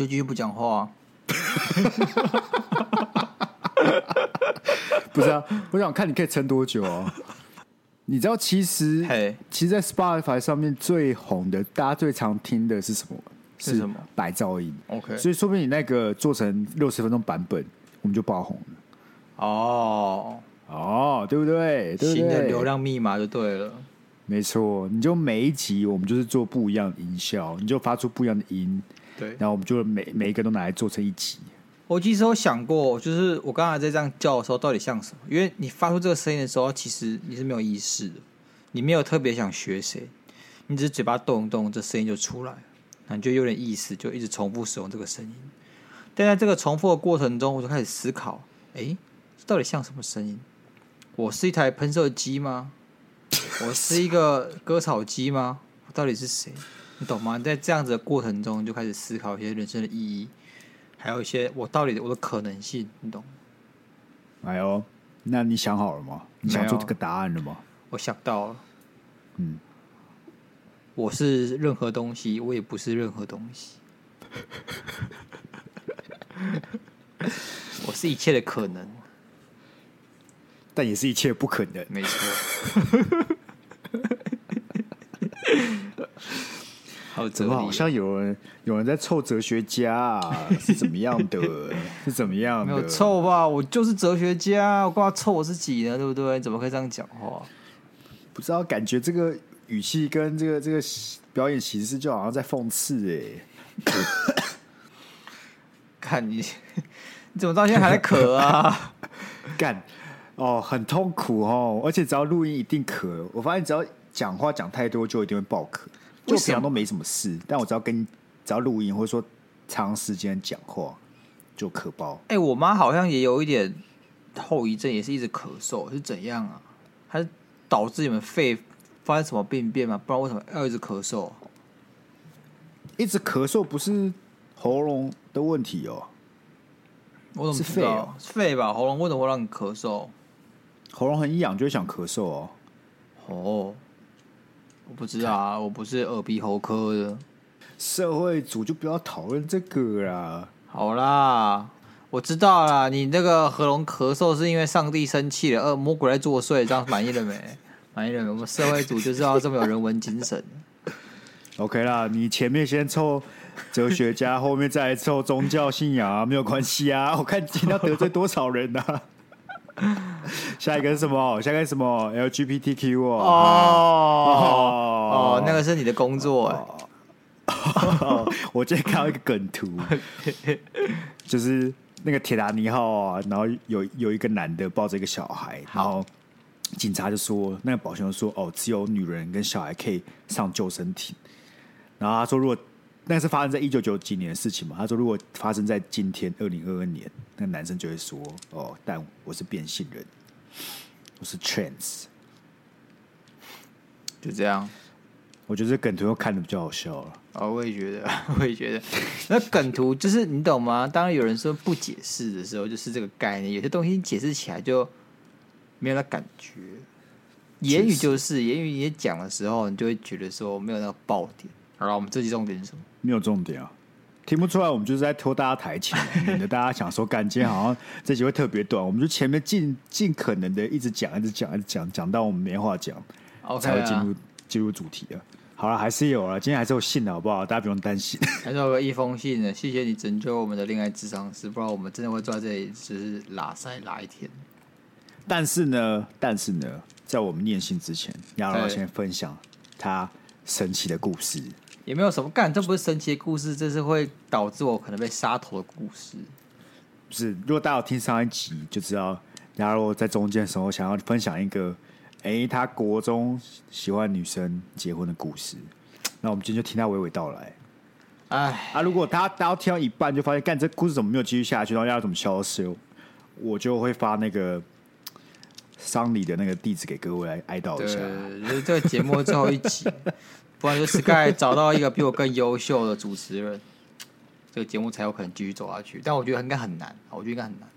就继续不讲话、不是啊，我想看你可以撑多久啊。你知道，其实嘿，其实，在 Spotify 上面最红的，大家最常听的是什么？是什么？白噪音。OK，所以说不定你那个做成六十分钟版本，我们就爆红了。哦哦，对不对？对不对？新的流量密码就对了。没错，你就每一集我们就是做不一样的音效，你就发出不一样的音。对，然后我们就每每一个都拿来做成一集。我其实有想过，就是我刚才在这样叫的时候，到底像什么？因为你发出这个声音的时候，其实你是没有意识的，你没有特别想学谁，你只是嘴巴动一动，这声音就出来，那你就有点意思，就一直重复使用这个声音。但在这个重复的过程中，我就开始思考：哎，这到底像什么声音？我是一台喷射机吗？我是一个割草机吗？我到底是谁？你懂吗？在这样子的过程中，就开始思考一些人生的意义。还有一些我到底我的可能性，你懂？哎呦，那你想好了吗？你想出这个答案了吗？我想到了，嗯，我是任何东西，我也不是任何东西，我是一切的可能，但也是一切不可能，没错。怎么好像有人有人在凑哲学家啊？是怎么样的？是怎么样的？没有凑吧？我就是哲学家，我干嘛凑我自己呢？对不对？怎么可以这样讲话？不知道，感觉这个语气跟这个这个表演形式就好像在讽刺哎、欸。看你，你怎么到现在还在咳啊？干哦，很痛苦哦，而且只要录音一定咳。我发现只要讲话讲太多，就一定会爆咳。就平常都没什么事，但我只要跟只要录音或者说长时间讲话就咳爆。哎、欸，我妈好像也有一点后遗症，也是一直咳嗽，是怎样啊？还是导致你们肺发生什么病变吗？不然为什么要一直咳嗽？一直咳嗽不是喉咙的问题哦，我怎么知道？是肺吧？喉咙为什么会让你咳嗽？喉咙很痒就会想咳嗽哦。哦。我不知道啊，我不是耳鼻喉科的。社会组就不要讨论这个啦。好啦，我知道啦。你那个喉咙咳嗽是因为上帝生气了，恶魔鬼在作祟，这样满意了没？满意了没？我们社会组就是要这么有人文精神。OK 啦，你前面先凑哲学家，后面再来凑宗教信仰啊，没有关系啊。我看今天要得罪多少人啊？下一个是什么？下一个是什么？LGBTQ 哦哦哦，那个是你的工作哎。我今天看到一个梗图，就是那个铁达尼号啊，然后有有一个男的抱着一个小孩，然后警察就说，那个保全就说，哦，只有女人跟小孩可以上救生艇。然后他说，如果那是发生在一九九几年的事情嘛？他说，如果发生在今天二零二二年，那男生就会说：“哦，但我是变性人，我是 trans。”就这样，我觉得这梗图又看的比较好笑了。哦，我也觉得，我也觉得，那梗图就是你懂吗？当然有人说不解释的时候，就是这个概念。有些东西解释起来就没有那感觉。言语就是言语，你讲的时候，你就会觉得说没有那个爆点。好了，我们这集重点是什么？没有重点啊，听不出来。我们就是在拖大家台前，免得大家想说，感觉好像这集会特别短。我们就前面尽尽可能的一直讲，一直讲，一直讲，讲到我们没话讲才会进入进入主题啊。好了，还是有了，今天还是有信的，好不好？大家不用担心。还是有个一封信呢，谢谢你拯救我们的恋爱智商师，不然我们真的会坐在这里只是拉塞拉一天。但是呢，但是呢，在我们念信之前，亚罗先分享他神奇的故事。也没有什么干，这不是神奇的故事，这是会导致我可能被杀头的故事。不是，如果大家有听上一集就知道，假如在中间的时候想要分享一个，哎、欸，他国中喜欢女生结婚的故事，那我们今天就听他娓娓道来。哎，啊，如果他大家听到一半就发现，干这故事怎么没有继续下去，然后要怎么消失，我就会发那个丧礼的那个地址给各位来哀悼一下。就是这个节目最后一集，不然就 Sky 找到一个比我更优秀的主持人，这个节目才有可能继续走下去。但我觉得应该很难，我觉得应该很难。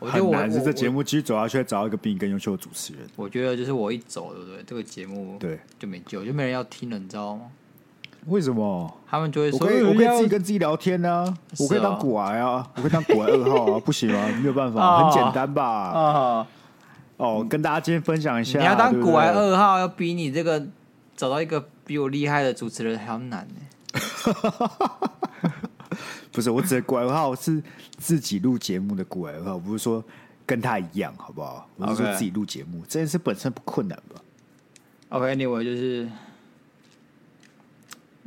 我觉得我很难是这节目继续走下去，找到一个比你更优秀的主持人。我觉得就是我一走，对不对？这个节目对就没救，就没人要听了，你知道吗？为什么？他们就会说：“我可以，我可以自己跟自己聊天呢、啊，我可以当古癌啊，我可以当古癌二号啊，不行啊？没有办法，很简单吧？啊，哦，跟大家今天分享一下，你要当古癌二号，要比你这个找到一个比我厉害的主持人还要难呢。不是，我指的股癌二号是自己录节目的股癌二号，不是说跟他一样，好不好？我是说自己录节目，这件事本身不困难吧？OK，Anyway，就是。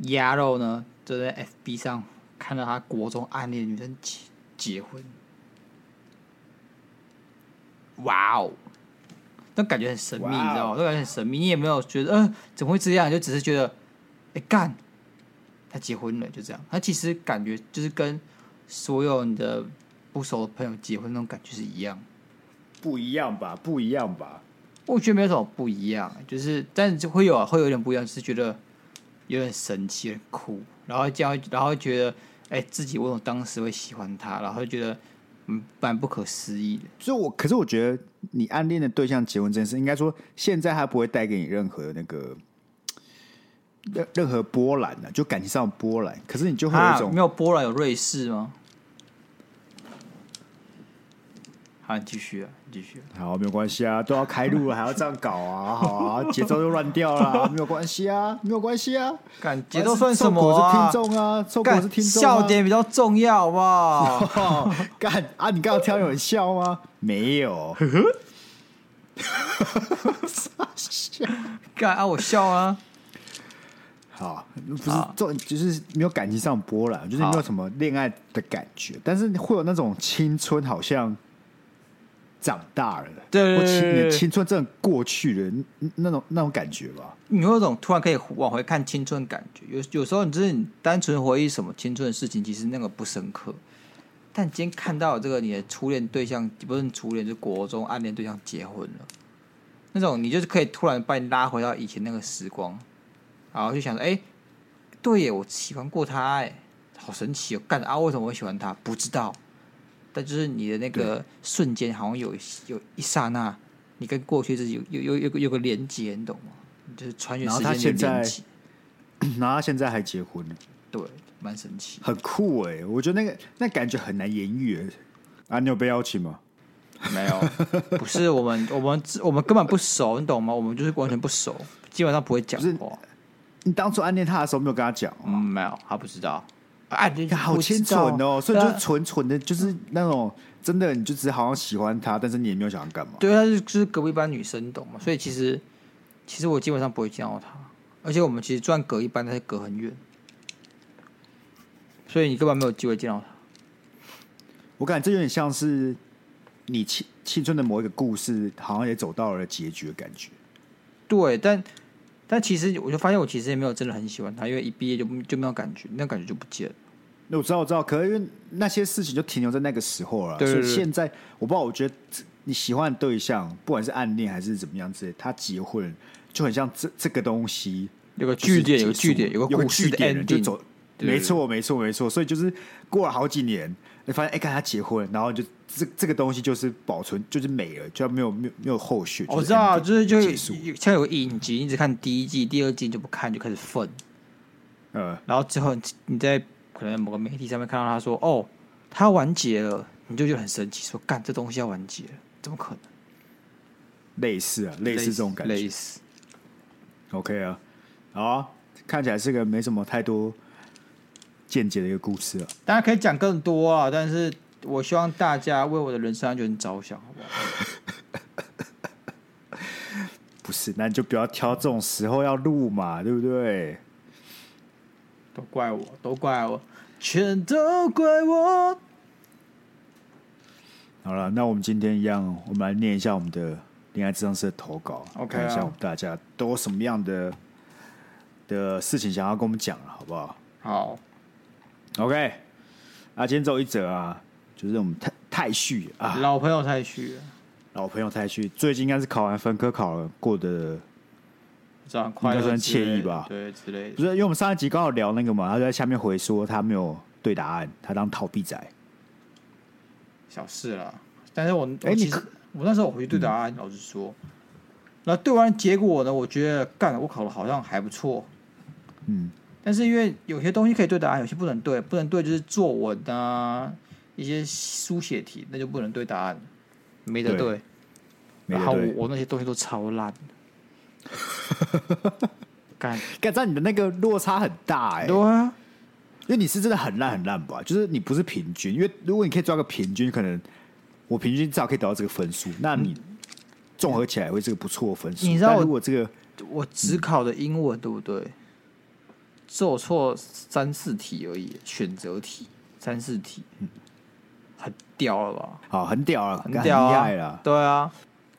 鸭肉呢，就在 FB 上看到他国中暗恋的女生结结婚，哇哦，那感觉很神秘你知道吗？那感觉很神秘。你也没有觉得，嗯、呃，怎么会这样？就只是觉得，哎、欸，干，他结婚了，就这样。他其实感觉就是跟所有你的不熟的朋友结婚那种感觉是一样，不一样吧？不一样吧？我觉得没有什么不一样，就是，但是就会有啊，会有点不一样，就是觉得。有点神奇，有点酷，然后这样，然后觉得，哎、欸，自己为什么当时会喜欢他，然后就觉得，嗯，蛮不可思议的。所以我，可是我觉得，你暗恋的对象结婚这件事，应该说，现在他不会带给你任何那个任任何波澜的，就感情上的波澜。可是你就会有一种、啊、没有波澜，有瑞士吗？好，继续啊，继续。好，没有关系啊，都要开路了，还要这样搞啊，好啊，节奏又乱掉了，没有关系啊，没有关系啊。干节奏算什么啊？是听众啊，受果是听众、啊，笑点比较重要，好不好？干啊，你刚刚挑有人笑吗？没有。笑？干啊，我笑啊。好，不是重，就是没有感情上波澜，就是没有什么恋爱的感觉，但是会有那种青春，好像。长大了，对，我青你青春真的过去了，那种那种感觉吧。你有种突然可以往回看青春感觉，有有时候你就是你单纯回忆什么青春的事情，其实那个不深刻。但今天看到这个你的初恋对象，不是初恋，就是国中暗恋对象结婚了，那种你就是可以突然把你拉回到以前那个时光，然后就想说，哎、欸，对耶，我喜欢过他，哎，好神奇哦，干啊，为什么会喜欢他？不知道。但就是你的那个瞬间，好像有有一刹那，你跟过去自己有有有有个有个连接，你懂吗？就是穿越时间的连接。然后他现在还结婚了，对，蛮神奇，很酷哎、欸！我觉得那个那感觉很难言喻、欸。啊，你有被邀请吗？没有，不是我们我们我们根本不熟，你懂吗？我们就是完全不熟，基本上不会讲话。你当初暗恋他的时候没有跟他讲？嗯，没有，他不知道。哎，好清纯哦，所以就纯纯的，就是那种真的，你就只是好像喜欢他，但是你也没有想要干嘛。对，他是就是隔壁班女生，懂吗？所以其实其实我基本上不会见到他，而且我们其实虽然隔一班，但是隔很远，所以你根本没有机会见到他。我感觉这有点像是你青青春的某一个故事，好像也走到了结局的感觉。对，但。但其实我就发现，我其实也没有真的很喜欢他，因为一毕业就就没有感觉，那感觉就不见了。那我知道，我知道，可是因为那些事情就停留在那个时候了。对对对，所以现在我不知道，我觉得你喜欢的对象，不管是暗恋还是怎么样之类，他结婚就很像这这个东西有个据点，有个据点，有个故事的 ending，就走。没错，没错，没错。所以就是过了好几年。你发现哎，看他结婚，然后就这这个东西就是保存，就是没了，就没有没有没有后续。我知道，就是就像有个影集，你只看第一季，第二季就不看，就开始愤。呃，然后之后你在可能某个媒体上面看到他说：“哦，他完结了。”你就觉得很神奇，说：“干这东西要完结了，怎么可能？”类似啊，类似这种感觉。类似。OK 啊，好啊，看起来是个没什么太多。间接的一个故事啊，大家可以讲更多啊，但是我希望大家为我的人身安全着想，好不好？不是，那你就不要挑这种时候要录嘛，对不对？都怪我，都怪我，全都怪我。好了，那我们今天一样，我们来念一下我们的恋爱智商师的投稿，OK，看一下我们大家都有什么样的的事情想要跟我们讲了，好不好？好。OK，啊，今天只有一则啊，就是我们太太旭啊，老朋友太旭，老朋友太旭。最近应该是考完分科考了，过得这样快乐算惬意吧？对，之类的。不是，因为我们上一集刚好聊那个嘛，他就在下面回说他没有对答案，他当逃避仔。小事了，但是我哎，你我那时候我回去对答案，老实说，那对完结果呢，我觉得干，我考的好像还不错。嗯。但是因为有些东西可以对答案，有些不能对，不能对就是作文啊，一些书写题，那就不能对答案，没得对。对然后我我那些东西都超烂，干干，这你的那个落差很大哎、欸。对啊，因为你是真的很烂很烂吧？就是你不是平均，因为如果你可以抓个平均，可能我平均至少可以得到这个分数，那你综合起来会是个不错的分数。你知道如果这个我只考的英文、嗯、对不对？做错三四题而已，选择题三四题，很屌了吧？好，很屌了，很屌啊！厉害了，对啊，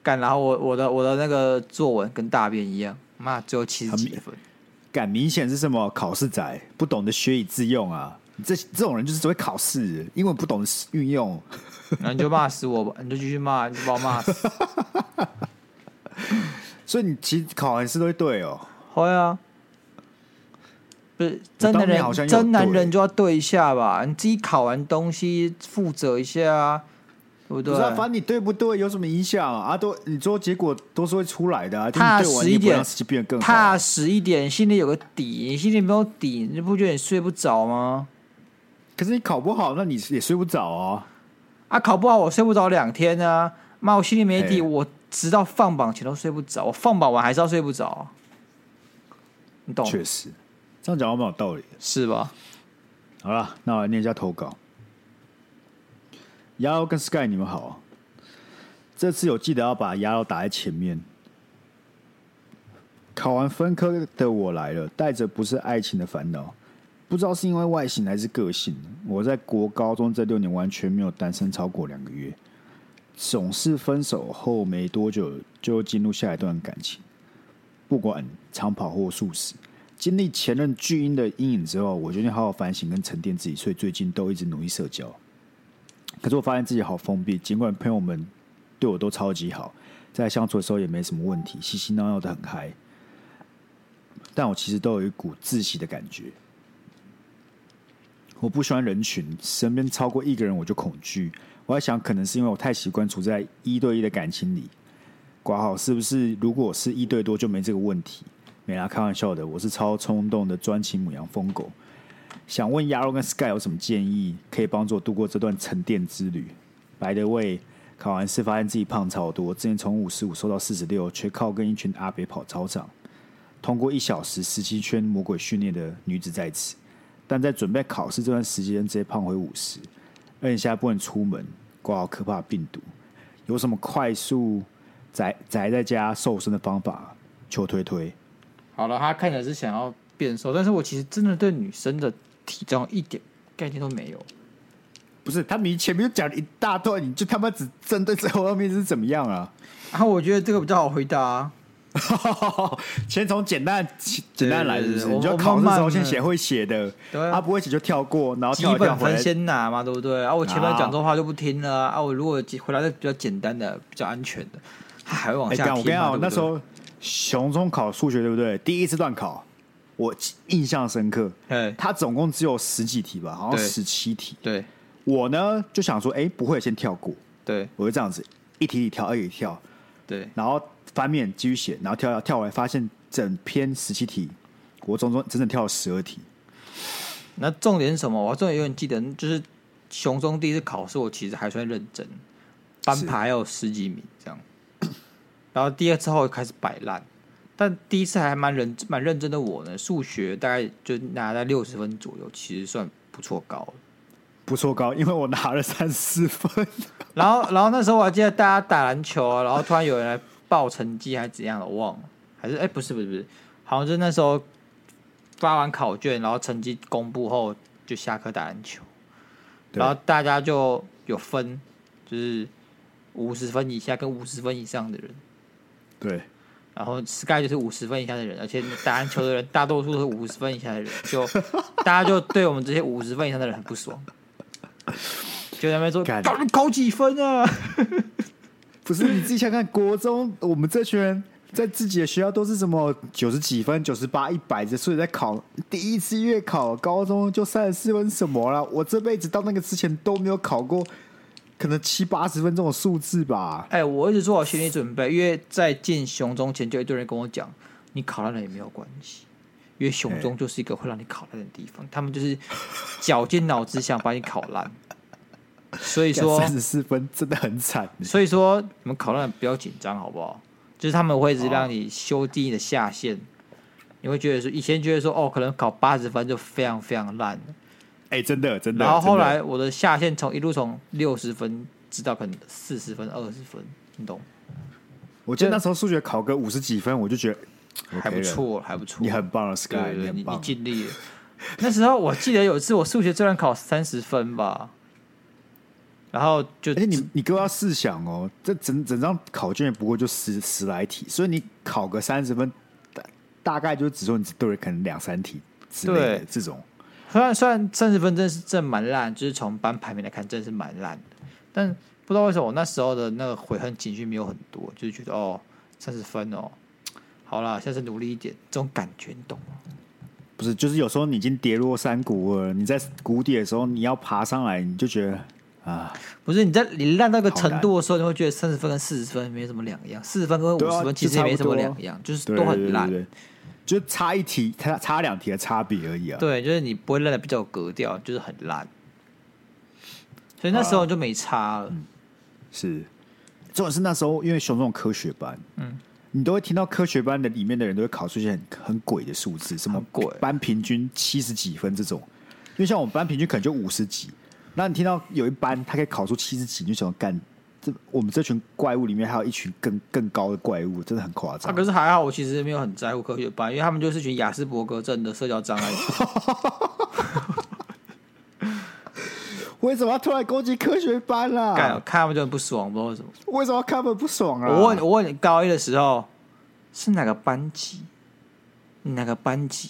干！然后我我的我的那个作文跟大便一样，妈只有七十几分，干！明显是什么考试仔，不懂得学以致用啊！你这这种人就是只会考试，因为不懂得运用，那你就骂死我吧！你就继续骂，你就把我骂死。所以你其实考完试都会对哦，会啊。不是真男人，真男人就要对一下吧？你自己考完东西负责一下啊，对不对？不是、啊，反正你对不对有什么影响啊？啊都，你做结果都是会出来的啊。踏实一点，更踏实一点，心里有个底。你心里没有底，你不觉得你睡不着吗？可是你考不好，那你也睡不着啊。啊，考不好我睡不着两天啊。妈，我心里没底，我直到放榜前都睡不着。我放榜完还是要睡不着，你懂？确实。这样讲话蛮有道理的，是吧？好了，那我来念一下投稿。鸭肉跟 Sky，你们好。这次有记得要把鸭肉打在前面。考完分科的我来了，带着不是爱情的烦恼，不知道是因为外形还是个性。我在国高中这六年完全没有单身超过两个月，总是分手后没多久就进入下一段感情，不管长跑或速食。经历前任巨婴的阴影之后，我决定好好反省跟沉淀自己，所以最近都一直努力社交。可是我发现自己好封闭，尽管朋友们对我都超级好，在相处的时候也没什么问题，嘻嘻闹闹的很嗨，但我其实都有一股窒息的感觉。我不喜欢人群，身边超过一个人我就恐惧。我在想，可能是因为我太习惯处在一对一的感情里，挂号是不是？如果是一对多，就没这个问题。没啦，开玩笑的。我是超冲动的专情母羊疯狗，想问鸭肉跟 Sky 有什么建议，可以帮助我度过这段沉淀之旅？By the way，考完试发现自己胖超多，之前从五十五瘦到四十六，却靠跟一群阿伯跑操场，通过一小时十七圈魔鬼训练的女子在此，但在准备考试这段时间直接胖回五十，而且现在不能出门，挂好可怕病毒，有什么快速宅宅在家瘦身的方法？求推推。好了，他看起来是想要变瘦，但是我其实真的对女生的体重一点概念都没有。不是，他你前面就讲了一大段，你就他妈只针对最后面是怎么样啊？然后我觉得这个比较好回答啊。先从简单简单来，是不是？你就考试时候先写会写的，对啊，不会写就跳过，然后基本分先拿嘛，对不对？啊，我前面讲这话就不听了啊。我如果回答的比较简单的、比较安全的，他还会往下听。我跟你讲，那时候。熊中考数学对不对？第一次段考，我印象深刻。嘿他总共只有十几题吧，好像十七题。对，我呢就想说，哎，不会先跳过。对，我就这样子一题一题跳，一题跳。对，然后翻面继续写，然后跳跳跳回来，发现整篇十七题，我总共整整跳了十二题。那重点是什么？我重点永远记得，就是熊中第一次考试，我其实还算认真，班排还有十几名这样。然后第二次后开始摆烂，但第一次还蛮认蛮认真的我呢，数学大概就拿在六十分左右，其实算不错高，不错高，因为我拿了三十四分。然后，然后那时候我还记得大家打篮球啊，然后突然有人来报成绩还是怎样的，我忘了，还是哎不是不是不是，好像就那时候发完考卷，然后成绩公布后就下课打篮球，然后大家就有分，就是五十分以下跟五十分以上的人。对，然后 Sky 就是五十分以下的人，而且打篮球的人大多数都是五十分以下的人，就大家就对我们这些五十分以上的人很不爽，就在那边说：“考考几分啊？”不是你自己想看，国中我们这群人在自己的学校都是什么九十几分、九十八、一百的，所以在考第一次月考，高中就三十四分什么了？我这辈子到那个之前都没有考过，可能七八十分钟的数字吧。哎，我一直做好心理准备，因为在进熊中前就一堆人跟我讲，你考烂了也没有关系，因为熊中就是一个会让你考烂的地方，他们就是绞尽脑汁想把你考烂。所以说三十四分真的很惨。所以说你们考烂不要紧张，好不好？就是他们会一直让你修低你的下限，你会觉得说以前觉得说哦，可能考八十分就非常非常烂。哎，真的真的。然后后来我的下限从一路从六十分直到可能四十分、二十分，你懂？我记得那时候数学考个五十几分，我就觉得还不错，还不错。你很棒了，Sky，你你尽力了。那时候我记得有一次我数学居然考三十分吧。然后就，而且你你各位要试想哦，这整整张考卷也不过就十十来题，所以你考个三十分，大大概就只说你对了可能两三题之类的这种。虽然虽然三十分真是真蛮烂，就是从班排名来看，真的是蛮烂的。但不知道为什么我那时候的那个悔恨情绪没有很多，就是觉得哦，三十分哦，好了，下次努力一点，这种感觉你懂吗？不是，就是有时候你已经跌落山谷了，你在谷底的时候，你要爬上来，你就觉得。啊，不是你在你烂到一个程度的时候，你会觉得三十分跟四十分没什么两样，四十分跟五十分其实也没什么两样，就是都很烂，就差一题，差差两题的差别而已啊。对，就是你不会烂的比较有格调，就是很烂，所以那时候就没差了。啊嗯、是，重点是那时候因为雄中科学班，嗯，你都会听到科学班的里面的人都会考出一些很很鬼的数字，什么鬼班平均七十几分这种，因为像我们班平均可能就五十几。那你听到有一班他可以考出七十几，你就想干这我们这群怪物里面还有一群更更高的怪物，真的很夸张。啊，可是还好，我其实没有很在乎科学班，因为他们就是群雅斯伯格症的社交障碍。为什么要突然攻击科学班啦？干，看他们就很不爽，不知道为什么。为什么看他们不爽啊？我问，我问你，高一的时候是哪个班级？哪个班级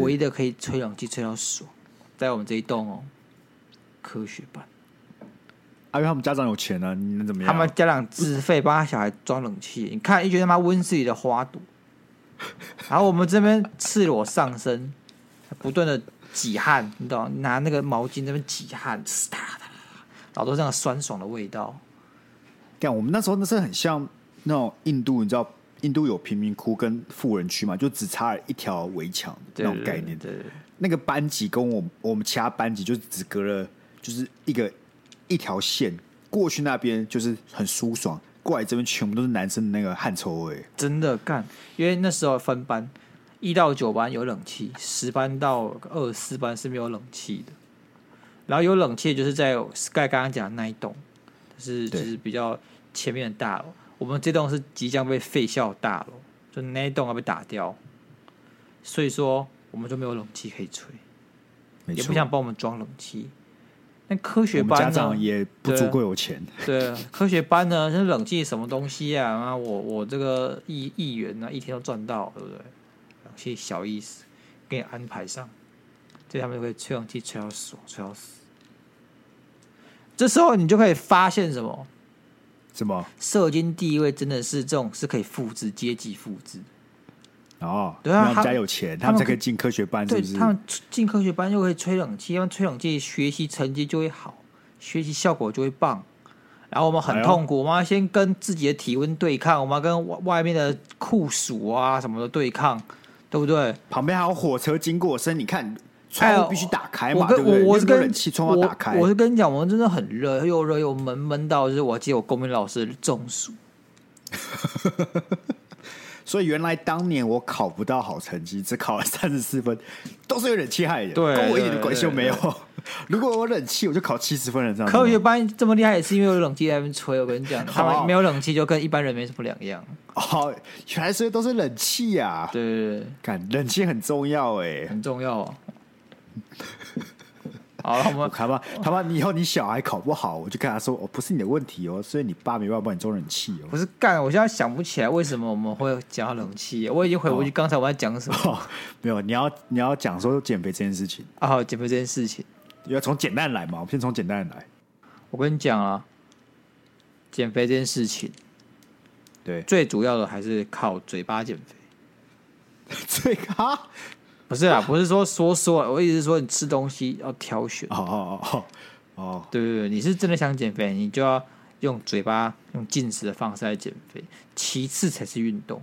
唯一的可以吹冷气吹到爽，在我们这一栋哦。科学班，啊，因为他们家长有钱呢、啊，你能怎么样？他们家长自费帮他小孩装冷气，你看，一群他妈温室里的花朵。然后我们这边赤裸上身，不断的挤汗，你懂？拿那个毛巾这边挤汗，呲哒哒，然后都这样酸爽的味道。干，我们那时候那是很像那种印度，你知道，印度有贫民窟跟富人区嘛，就只差了一条围墙那种概念。那个班级跟我我们其他班级就只隔了。就是一个一条线过去那边就是很舒爽，过来这边全部都是男生的那个汗臭味。真的干，因为那时候分班，一到九班有冷气，十班到二十四班是没有冷气的。然后有冷气就是在 Sky 刚刚讲的那一栋，就是就是比较前面的大楼。我们这栋是即将被废校的大楼，就那一栋要被打掉，所以说我们就没有冷气可以吹，也不想帮我们装冷气。那科学班呢？家长也不足够有钱。对，对，科学班呢？是冷气什么东西啊？啊，我我这个议议员呢，一天都赚到，对不对？冷气小意思，给你安排上，这他们就可以吹冷气吹到爽，吹到死。这时候你就可以发现什么？什么？社经地位真的是这种是可以复制阶级复制。哦，对啊，他们家有钱，他们才可以进科学班，是不是？他们进科学班又可以吹冷气，因为吹冷气学习成绩就会好，学习效果就会棒。然后我们很痛苦，我们要先跟自己的体温对抗，我们要跟外外面的酷暑啊什么的对抗，对不对？旁边还有火车经过声，你看窗户必须打开嘛，哎、我是跟冷气窗要打开我。我是跟你讲，我们真的很热，又热又闷，闷到就是我记得我公民老师中暑。所以原来当年我考不到好成绩，只考了三十四分，都是有点气害的，对，跟我一点关系都没有。如果我冷气，我就考七十分了。这样，科学班这么厉害，也是因为有冷气在那边吹。我跟你讲，他们没有冷气，就跟一般人没什么两样。哦，全是都是冷气呀、啊。对对对，看冷气很重要哎，很重要啊。好了，我们看吧。他妈，你以后你小孩考不好，我就跟他说：“哦，不是你的问题哦，所以你爸没办法帮你装冷气哦。”不是干，我现在想不起来为什么我们会讲冷气。我已经回不去刚才我在讲什么、哦。没有，你要你要讲说减肥这件事情啊，减肥这件事情要从简单来嘛。我们先从简单来。我跟你讲啊，减肥这件事情，对，最主要的还是靠嘴巴减肥。嘴哈，不是啊，不是说说说，我意思是说你吃东西要挑选。哦哦哦哦，对对对，你是真的想减肥，你就要用嘴巴用进食的方式来减肥，其次才是运动。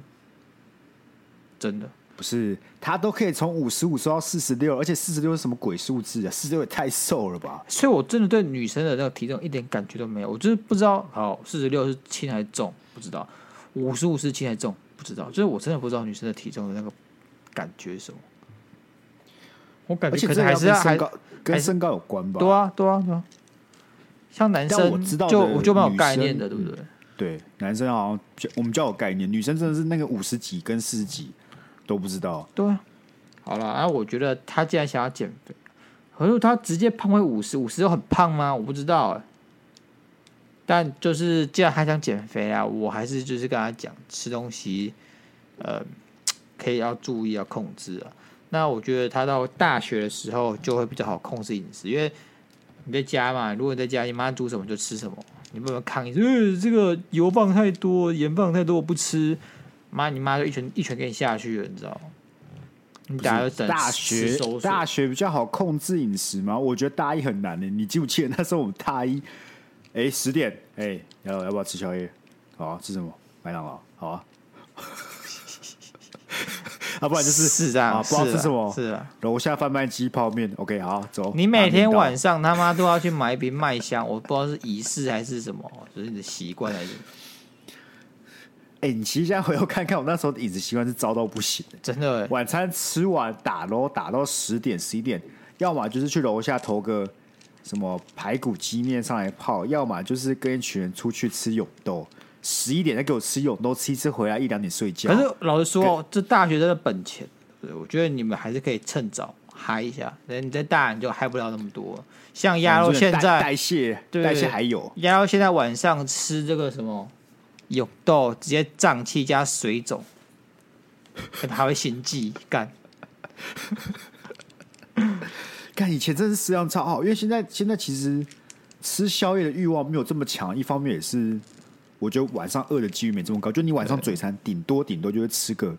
真的不是，他都可以从五十五瘦到四十六，而且四十六是什么鬼数字啊？四十六也太瘦了吧！所以我真的对女生的那个体重一点感觉都没有，我就是不知道，好，四十六是轻还是重，不知道；五十五是轻还是重，不知道。就是我真的不知道女生的体重的那个感觉是什么。我感觉可能还是要身高跟身高有关吧？对啊，对啊，对啊。像男生，我知道就我就蛮有概念的，对不对？对，男生好像我们较有概念，女生真的是那个五十几跟四十几。都不知道，对啊，好了，然后我觉得他既然想要减肥，可是他直接胖回五十，五十又很胖吗？我不知道哎。但就是既然他想减肥啊，我还是就是跟他讲，吃东西，呃，可以要注意要控制啊。那我觉得他到大学的时候就会比较好控制饮食，因为你在家嘛，如果你在家，你妈煮什么就吃什么，你不能抗议这个油放太多，盐放太多，我不吃。妈，你妈就一拳一拳给你下去了，你知道吗？你等下就大学大学比较好控制饮食吗？我觉得大一很难的。你记不记得那时候我们大一，哎、欸，十点，哎、欸，要要不要吃宵夜？好啊，吃什么？麦当劳，好啊。要、啊、不然就是是这样，啊、不知道吃什么？是啊，楼下贩卖机泡面。OK，好，走。你每天晚上他妈都要去买一瓶麦香，我不知道是仪式还是什么，就是你的习惯还是。哎、欸，你其实现在回头看看，我那时候的饮食习惯是糟到不行的，真的。晚餐吃完打楼打到十点十一点，要么就是去楼下投个什么排骨鸡面上来泡，要么就是跟一群人出去吃永豆，十一点再给我吃永都，吃一次回来一两点睡觉。可是老实说，这大学生的本钱，对，我觉得你们还是可以趁早嗨一下。你在大你就嗨不了那么多。像鸭肉现在代谢，代谢还有鸭肉现在晚上吃这个什么？有豆直接胀气加水肿，可能还会心悸干。看以前真的是食量超好，因为现在现在其实吃宵夜的欲望没有这么强。一方面也是，我觉得晚上饿的几率没这么高。就你晚上嘴馋，顶多顶多就会吃个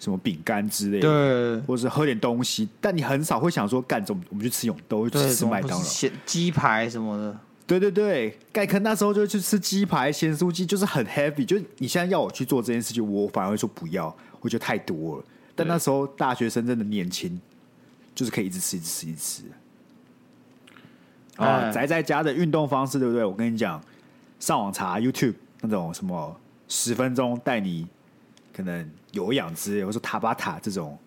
什么饼干之类的，对，或者是喝点东西。但你很少会想说，干，怎么我们去吃永豆，去吃麦当劳、鸡排什么的。对对对，盖克那时候就去吃鸡排、咸酥鸡，就是很 heavy。就是你现在要我去做这件事情，我反而会说不要，我觉得太多了。但那时候大学生真的年轻，就是可以一直吃、一直吃、一直吃。啊，宅在家的运动方式，对不对？我跟你讲，上网查 YouTube 那种什么十分钟带你可能有氧之类，或者说塔巴塔这种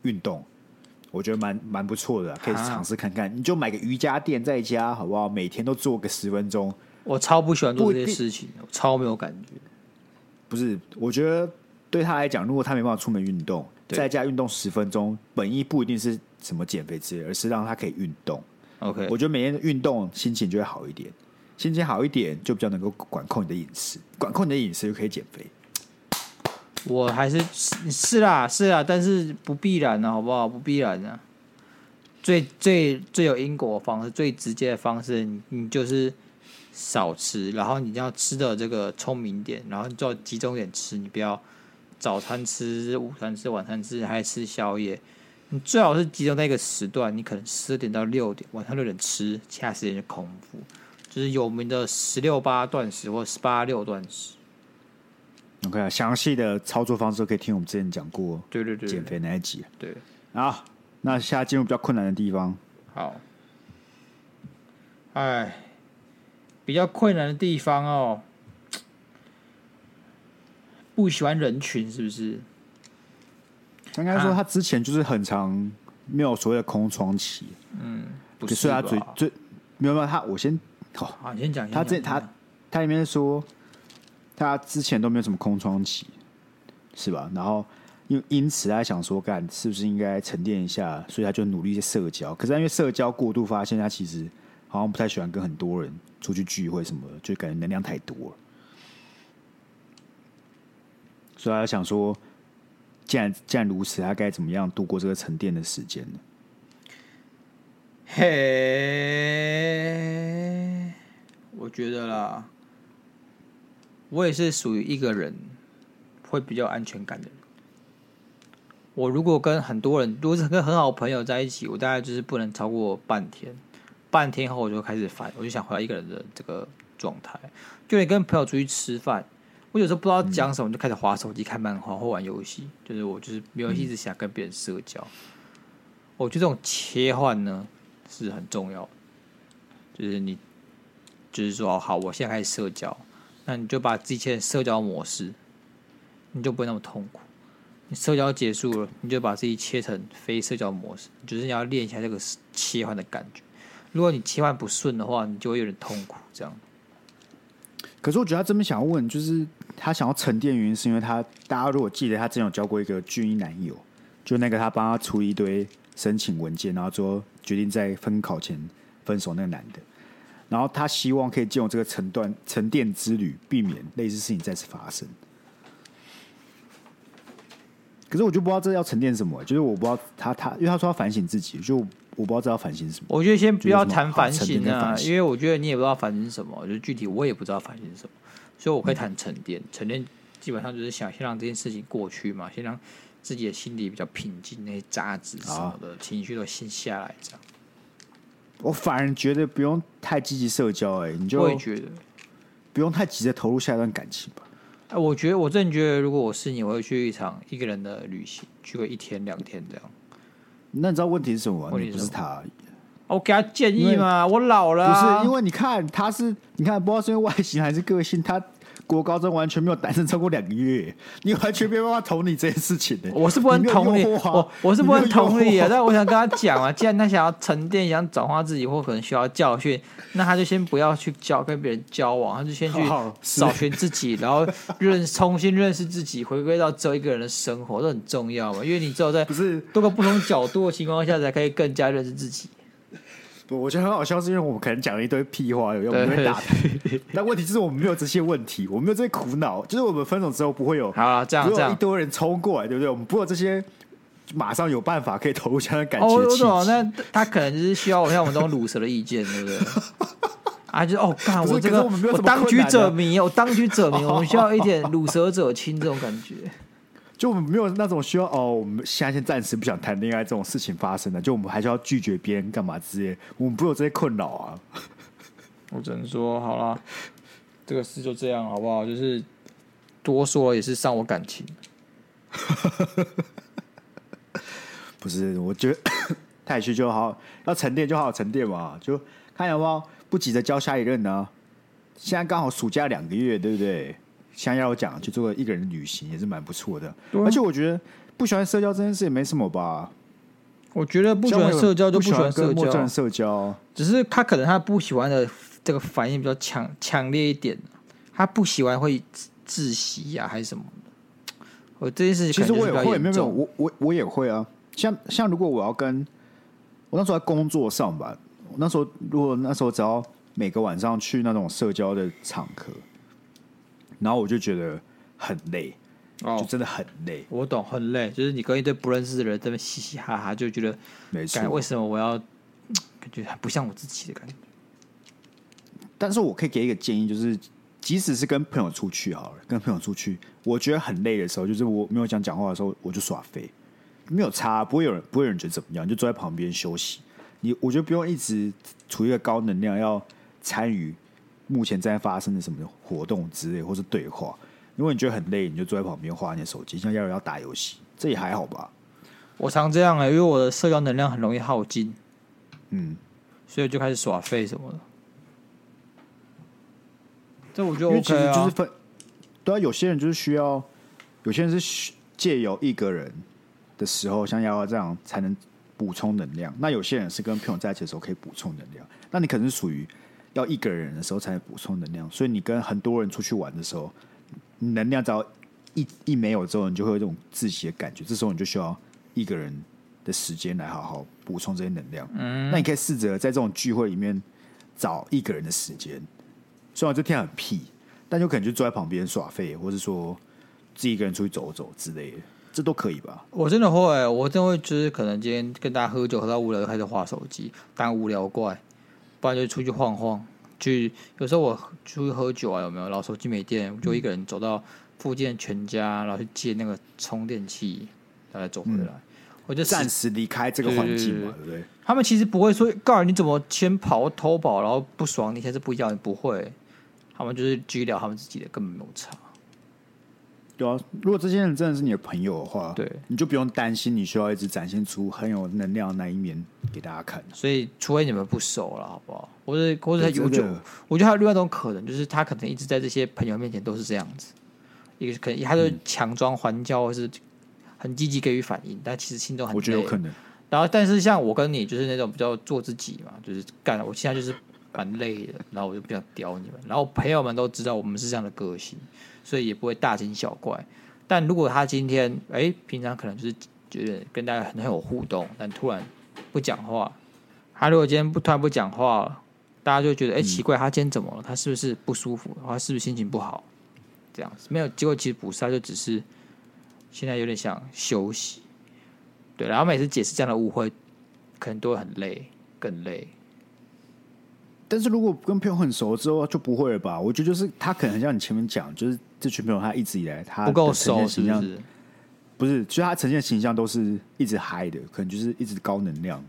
运动。我觉得蛮蛮不错的，可以尝试看看。你就买个瑜伽垫在家，好不好？每天都做个十分钟。我超不喜欢做这些事情，我超没有感觉。不是，我觉得对他来讲，如果他没办法出门运动，在家运动十分钟，本意不一定是什么减肥之类，而是让他可以运动。OK，我觉得每天的运动，心情就会好一点，心情好一点，就比较能够管控你的饮食，管控你的饮食就可以减肥。我还是是啦是啦，但是不必然呢，好不好？不必然呢。最最最有因果的方式，最直接的方式，你你就是少吃，然后你要吃的这个聪明点，然后你就要集中点吃，你不要早餐吃、午餐吃、晚餐吃，还吃宵夜。你最好是集中在一个时段，你可能十点到六点，晚上六点吃，其他时间就空腹，就是有名的十六八断食或十八六断食。OK 啊，详细的操作方式可以听我们之前讲过。对对对，减肥那一集。对，好，那现在进入比较困难的地方。好，哎，比较困难的地方哦，不喜欢人群是不是？应该说他之前就是很长没有所谓的空窗期。嗯，不是他最最没有没有他，我先好，你先讲。他这他他里面说。他之前都没有什么空窗期，是吧？然后因因此他想说，干是不是应该沉淀一下？所以他就努力一些社交。可是因为社交过度，发现他其实好像不太喜欢跟很多人出去聚会什么的，就感觉能量太多了。所以他想说，既然既然如此，他该怎么样度过这个沉淀的时间呢？嘿，我觉得啦。我也是属于一个人会比较安全感的人。我如果跟很多人，如果是跟很好朋友在一起，我大概就是不能超过半天。半天后我就开始烦，我就想回到一个人的这个状态。就你跟朋友出去吃饭，我有时候不知道讲什么，就开始滑手机、看漫画或玩游戏。就是我就是没有一直想跟别人社交。我觉得这种切换呢是很重要。就是你，就是说，好，我现在开始社交，那你就把自己切成社交模式，你就不会那么痛苦。你社交结束了，你就把自己切成非社交模式，就是你要练一下这个切换的感觉。如果你切换不顺的话，你就会有点痛苦。这样。可是我觉得他这边想要问，就是他想要沉淀原因，是因为他大家如果记得，他之前有交过一个军医男友，就那个他帮他出一堆申请文件，然后最后决定在分考前分手那个男的，然后他希望可以借用这个沉淀沉淀之旅，避免类似事情再次发生。可是我就不知道这要沉淀什么，就是我不知道他他，因为他说要反省自己，就我不知道这要反省什么。我觉得先不要谈反省啊，因为我觉得你也不知道反省什么，就具体我也不知道反省什么，所以我可以谈沉淀。沉淀基本上就是想先让这件事情过去嘛，先让自己的心里比较平静，那些渣子什么的情绪都先下来，这样。我反而觉得不用太积极社交，哎，你就会觉得不用太急着投入下一段感情吧。哎，我觉得我真的觉得，如果我是你，我会去一场一个人的旅行，去个一天两天这样。那你知道问题是什么吗？问题不是他，我给他建议嘛。我老了，不是因为你看他是，你看不知道是因为外形还是个性，他。国高中完全没有单身超过两个月，你完全没有办法同理这件事情的。我是不能同理，我我是不能同理啊。但我想跟他讲啊，既然他想要沉淀，想转化自己，或可能需要教训，那他就先不要去交跟别人交往，他就先去找寻自己，然后认重新认识自己，回归到只有一个人的生活，这很重要嘛。因为你只有在不是多个不同角度的情况下，才可以更加认识自己。不，我觉得很好笑，是因为我们可能讲了一堆屁话，有用，我们会打他。但问题就是我们没有这些问题，我们没有这些苦恼。就是我们分手之后不会有，好这样这样，一堆人冲过来，对不对？我们不会有这些，马上有办法可以投入相的感情。哦，我懂，那他可能就是需要我像我们这种鲁蛇的意见，对不对？啊，就是哦，干我这个，我，我当局者迷，我当局者迷，我们需要一点鲁蛇者清这种感觉。就我们没有那种需要哦，我们现在先暂时不想谈恋爱这种事情发生的，就我们还是要拒绝别人干嘛之类，我们不会有这些困扰啊。我只能说好啦，这个事就这样好不好？就是多说也是伤我感情。不是，我觉得 太虚就好，要沉淀就好好沉淀嘛，就看有没有不急着交下一任呢、啊。现在刚好暑假两个月，对不对？像要我讲，去做一个人的旅行也是蛮不错的。而且我觉得不喜欢社交这件事也没什么吧。我觉得不喜欢社交就不喜欢社交，社交只是他可能他不喜欢的这个反应比较强强烈一点。他不喜欢会窒息呀、啊，还是什么的。我这件事情其实我也会，没有没有，我我我也会啊。像像如果我要跟我那时候在工作上吧，那时候如果那时候只要每个晚上去那种社交的场合。然后我就觉得很累，哦，就真的很累。我懂，很累，就是你跟一堆不认识的人在那嘻嘻哈哈，就觉得没错。为什么我要感觉不像我自己的感觉？但是我可以给一个建议，就是即使是跟朋友出去好了，跟朋友出去，我觉得很累的时候，就是我没有讲讲话的时候，我就耍废，没有差，不会有人不会有人觉得怎么样，你就坐在旁边休息。你我觉得不用一直处于一个高能量，要参与。目前正在发生的什么活动之类，或是对话？如果你觉得很累，你就坐在旁边滑你的手机，像要人要打游戏，这也还好吧？我常这样哎、欸，因为我的社交能量很容易耗尽，嗯，所以就开始耍废什么的。这我觉得 OK 啊，其实就是分，对啊，有些人就是需要，有些人是借由一个人的时候，像要这样才能补充能量。那有些人是跟朋友在一起的时候可以补充能量，那你可能是属于。要一个人的时候才能补充能量，所以你跟很多人出去玩的时候，能量只要一一没有之后，你就会有这种窒息的感觉。这时候你就需要一个人的时间来好好补充这些能量。嗯，那你可以试着在这种聚会里面找一个人的时间，虽然这天很屁，但有可能就坐在旁边耍废，或者说自己一个人出去走走之类的，这都可以吧？我真的会，我真的会，就是可能今天跟大家喝酒喝到无聊，就开始划手机当无聊怪。不然就出去晃晃，去有时候我出去喝酒啊，有没有？然后手机没电，我就一个人走到附近的全家，然后去借那个充电器，再来走回来。嗯、我就暂时离开这个环境嘛，对不对？他们其实不会说，告诉你怎么先跑偷跑，然后不爽，你现在是不一样，你不会。他们就是继续聊他们自己的，根本没有差。对啊，如果这些人真的是你的朋友的话，对，你就不用担心，你需要一直展现出很有能量的那一面给大家看。所以，除非你们不熟了，好不好？或者或者他有酒，我觉得还有另外一种可能，就是他可能一直在这些朋友面前都是这样子，一个可能他就强装还教，或是很积极给予反应，但其实心中很累。我觉得有可能。然后，但是像我跟你就是那种比较做自己嘛，就是干，我现在就是蛮累的，然后我就不想屌你们。然后朋友们都知道我们是这样的个性，所以也不会大惊小怪。但如果他今天哎、欸，平常可能就是觉得跟大家很很有互动，但突然不讲话，他如果今天不突然不讲话了，大家就觉得哎、欸、奇怪，他今天怎么了？他是不是不舒服？他是不是心情不好？这样子没有，结果其实不是，他就只是现在有点想休息。对，然后每次解释这样的误会，可能都会很累，更累。但是如果跟朋友很熟之后，就不会了吧？我觉得就是他可能很像你前面讲，就是这群朋友他一直以来他不够熟，是不是？不是，其实他呈现形象都是一直嗨的，可能就是一直高能量，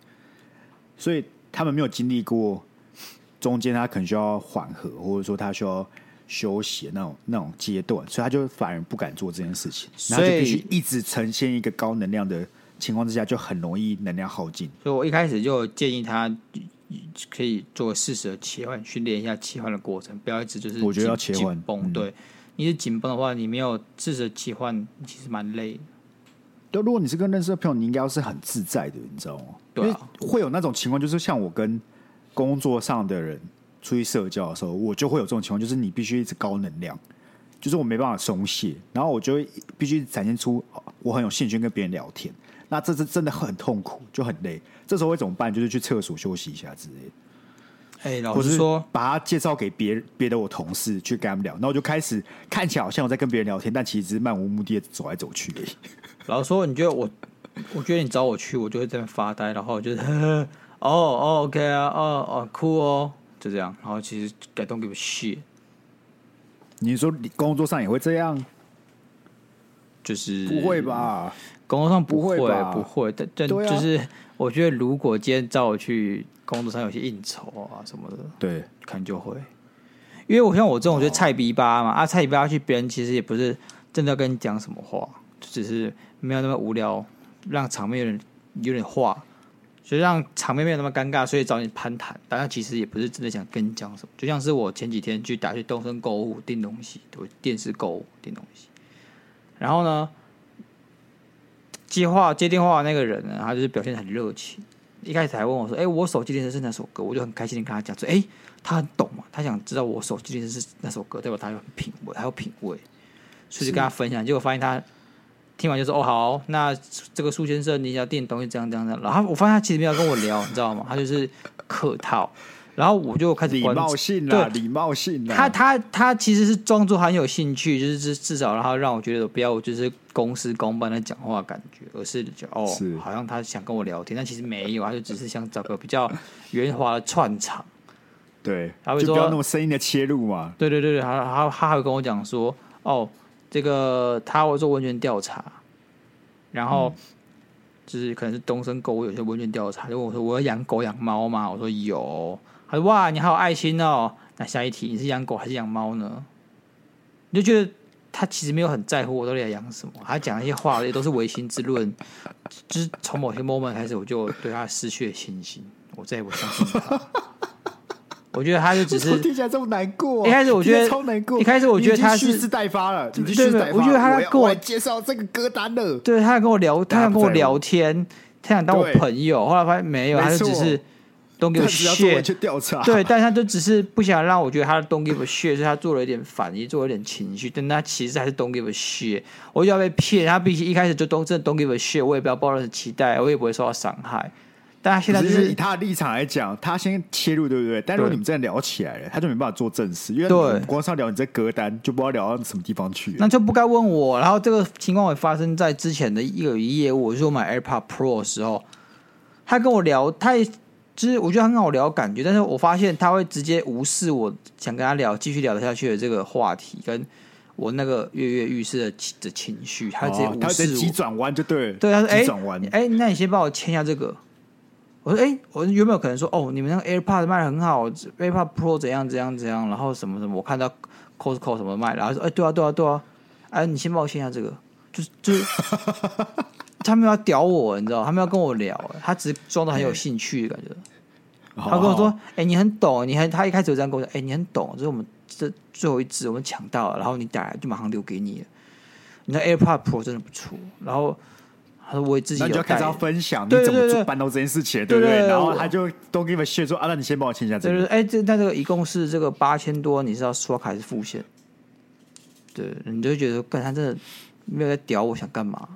所以他们没有经历过中间他可能需要缓和，或者说他需要休息的那种那种阶段，所以他就反而不敢做这件事情，然后就必须一直呈现一个高能量的。情况之下就很容易能量耗尽，所以我一开始就建议他可以做适时的切换，训练一下切换的过程，不要一直就是我觉得要切换。对，你是紧绷的话，你没有适时的切换，其实蛮累的。对，如果你是跟认识的朋友，你应该要是很自在的，你知道吗？对啊，会有那种情况，就是像我跟工作上的人出去社交的时候，我就会有这种情况，就是你必须一直高能量，就是我没办法松懈，然后我就必须展现出我很有兴趣跟别人聊天。那这是真的很痛苦，就很累。这时候会怎么办？就是去厕所休息一下之类的。哎，老实说，把他介绍给别别的我同事去跟他们聊，然后我就开始看起来好像我在跟别人聊天，但其实只是漫无目的的走来走去而已。老实说，你觉得我？我觉得你找我去，我就会在那发呆，然后就是 哦哦，OK 啊，哦哦，酷哦，就这样。然后其实 I don't give a shit。你说你工作上也会这样？就是不会吧？工作上不会，不会，不会，但但就是，我觉得如果今天找我去工作上有些应酬啊什么的，对，可能就会，因为我像我这种就是菜逼吧嘛，哦、啊，菜逼吧去别人其实也不是真的要跟你讲什么话，只是没有那么无聊，让场面有点有点话，所以让场面没有那么尴尬，所以找你攀谈，大家其实也不是真的想跟你讲什么，就像是我前几天去打去东森购物订东西，对，电视购物订东西，然后呢。接话接电话的那个人呢，他就是表现很热情。一开始还问我说：“哎、欸，我手机铃声是哪首歌？”我就很开心的跟他讲说：“哎、欸，他很懂嘛，他想知道我手机铃声是哪首歌，代表他有品味，他有品味。”所以就跟他分享，结果发现他听完就说：“哦，好，那这个苏先生，你要订东西这样这样这样。”然后我发现他其实没有跟我聊，你知道吗？他就是客套。然后我就开始礼貌性对礼貌性他他他其实是装作很有兴趣，就是至至少然后让我觉得不要就是公事公办的讲话感觉，而是就哦，是好像他想跟我聊天，但其实没有，他就只是想找个比较圆滑的串场。对，他会说就不要那么生硬的切入嘛。对对对对，他他他还会跟我讲说，哦，这个他会做问卷调查，然后就是可能是东升购物有些问卷调查，就问我说我要养狗养猫吗？我说有。他说：“哇，你好有爱心哦。”那下一题，你是养狗还是养猫呢？你就觉得他其实没有很在乎我到底在养什么。他讲那些话也都是违心之论。就是从某些 moment 开始，我就对他失去了信心。我再也不相信他。我觉得他就只是 听起来这么难过。一开始我觉得超难过。一开始我觉得他是蓄势待发了。对对对，我觉得他跟我介绍这个歌单了。对，他跟我聊，他想跟我聊天，他想当我朋友。后来发现没有，他就只是。Don't give a shit，去调查对，但他就只是不想让我觉得他 don't give a shit，所以他做了一点反应，做了一点情绪，但他其实还是 don't give a shit。我就要被骗，他比起一开始就都真的 don't give a shit，我也不要抱任何期待，我也不会受到伤害。但他现在就是，以他的立场来讲，他先切入，对不对？但如果你们真的聊起来了，他就没办法做正事，因为对，光是要聊你这歌单，就不知道聊到什么地方去。那就不该问我。然后这个情况会发生在之前的一个业务，就是我买 AirPod Pro 的时候，他跟我聊，他也。就是我觉得很好聊感觉，但是我发现他会直接无视我想跟他聊继续聊得下去的这个话题，跟我那个跃跃欲试的的情绪，他直接无视我。他直接急转弯就对了。对，他说：“哎，转弯，哎，那你先帮我签一下这个。”我说：“哎，我有没有可能说，哦，你们那个 AirPod 卖的很好，AirPod Pro 怎样怎样怎样，然后什么什么，我看到 Costco 什么卖，然后说：哎，对啊，对啊，对啊，哎，你先帮我签一下这个，就是就是。”他们要屌我，你知道？他们要跟我聊，他只是装的很有兴趣的感觉。他跟我说：“哎、欸，你很懂，你很……他一开始就这样跟我说：‘哎、欸，你很懂，这是我们这最后一支，我们抢到了，然后你打来就马上留给你了。’你的 AirPod Pro 真的不错。然后他说：‘我自己就开始要分享你怎么做办到这件事情，对不对？然后他就 Don't give a shit 说：‘啊，那你先帮我签一下这个。’哎，这那这个一共是这个八千多，你是要刷卡还是付现？对，你就会觉得，干他真的没有在屌我，想干嘛？”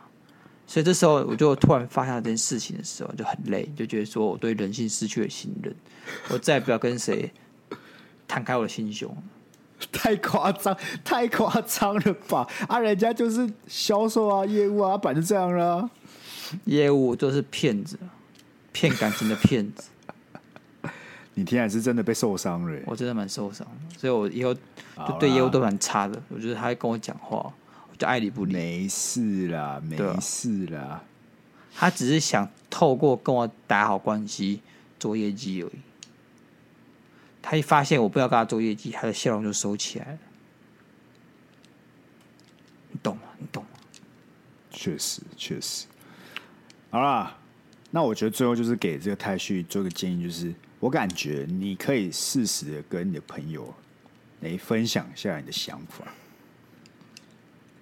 所以这时候，我就突然发现这件事情的时候，就很累，就觉得说我对人性失去了信任，我再也不要跟谁摊开我的心胸。太夸张，太夸张了吧？啊，人家就是销售啊，业务啊，本来就这样了。业务都是骗子，骗感情的骗子。你听来是真的被受伤了，我真的蛮受伤的，所以我以后就对业务都蛮差的。我觉得他还跟我讲话。就爱理不理，没事啦，没事啦。啊、他只是想透过跟我打好关系做业绩而已。他一发现我不要跟他做业绩，他的笑容就收起来了。你懂吗？你懂吗？确实，确实。好啦，那我觉得最后就是给这个太旭做一个建议，就是我感觉你可以适时的跟你的朋友来分享一下你的想法。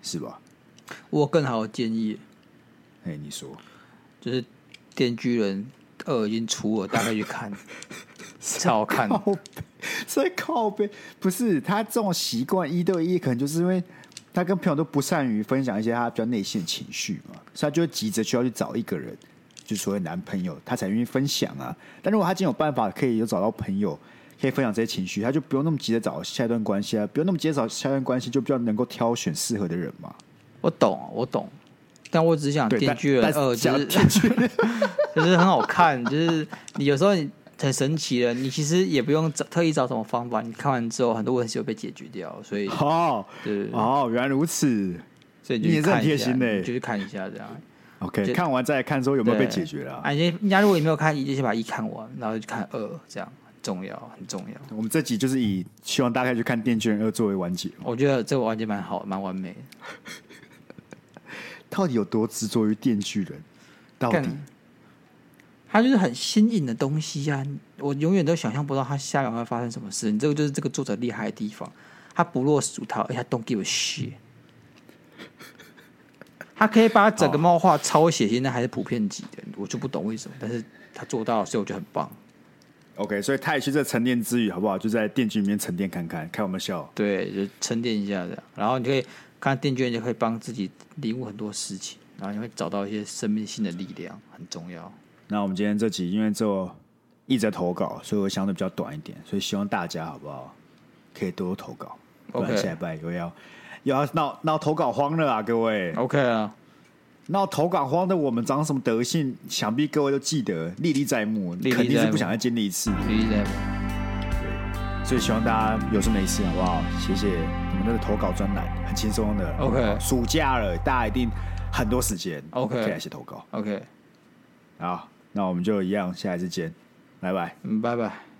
是吧？我更好的建议，哎，你说，就是《电锯人二》已经出了，大概去看，超好看。所以靠背不是他这种习惯一对一，可能就是因为他跟朋友都不善于分享一些他比较内心的情绪嘛，所以他就急着需要去找一个人，就所谓男朋友，他才愿意分享啊。但如果他今天有办法可以有找到朋友。可以分享这些情绪，他就不用那么急着找下一段关系啊，不用那么急着找下一段关系，就比较能够挑选适合的人嘛。我懂，我懂，但我只想电锯人二就是 就是很好看，就是你有时候你很神奇的，你其实也不用找特意找什么方法，你看完之后很多问题就被解决掉，所以哦，对哦，原来如此，所以你也是很贴心的，就去看一下这样。OK，看完再来看说有没有被解决了。啊，人家如果你没有看一，就先把一看完，然后就看二这样。重要，很重要。我们这集就是以希望大家去看《电锯人二》作为完结。我觉得这个完结蛮好，蛮完美的。到底有多执着于电锯人？到底他就是很新颖的东西呀、啊！我永远都想象不到他下面会发生什么事。你这个就是这个作者厉害的地方，他不落俗套，而且 don't give a shit。他可以把整个漫画抄写现在还是普遍级的，我就不懂为什么，但是他做到，所以我觉得很棒。OK，所以他也去这沉淀之余，好不好？就在电锯里面沉淀看看，开我们笑。对，就沉淀一下这样，然后你可以看电锯，就可以帮自己领悟很多事情，然后你会找到一些生命性的力量，很重要。那我们今天这集因为就一直在投稿，所以我相对比较短一点，所以希望大家好不好可以多多投稿。OK，下礼拜又要又要闹闹投稿荒了啊，各位。OK 啊。那投稿荒的我们长什么德性？想必各位都记得，历历在目，历历在目，肯定是不想再经历一次。历历在目，对，所以希望大家有事没事，好不好？谢谢你们那个投稿专栏，很轻松的。OK，暑假了，大家一定很多时间。OK，可以来写投稿。OK，好，那我们就一样，下一次见，拜拜。嗯，拜拜。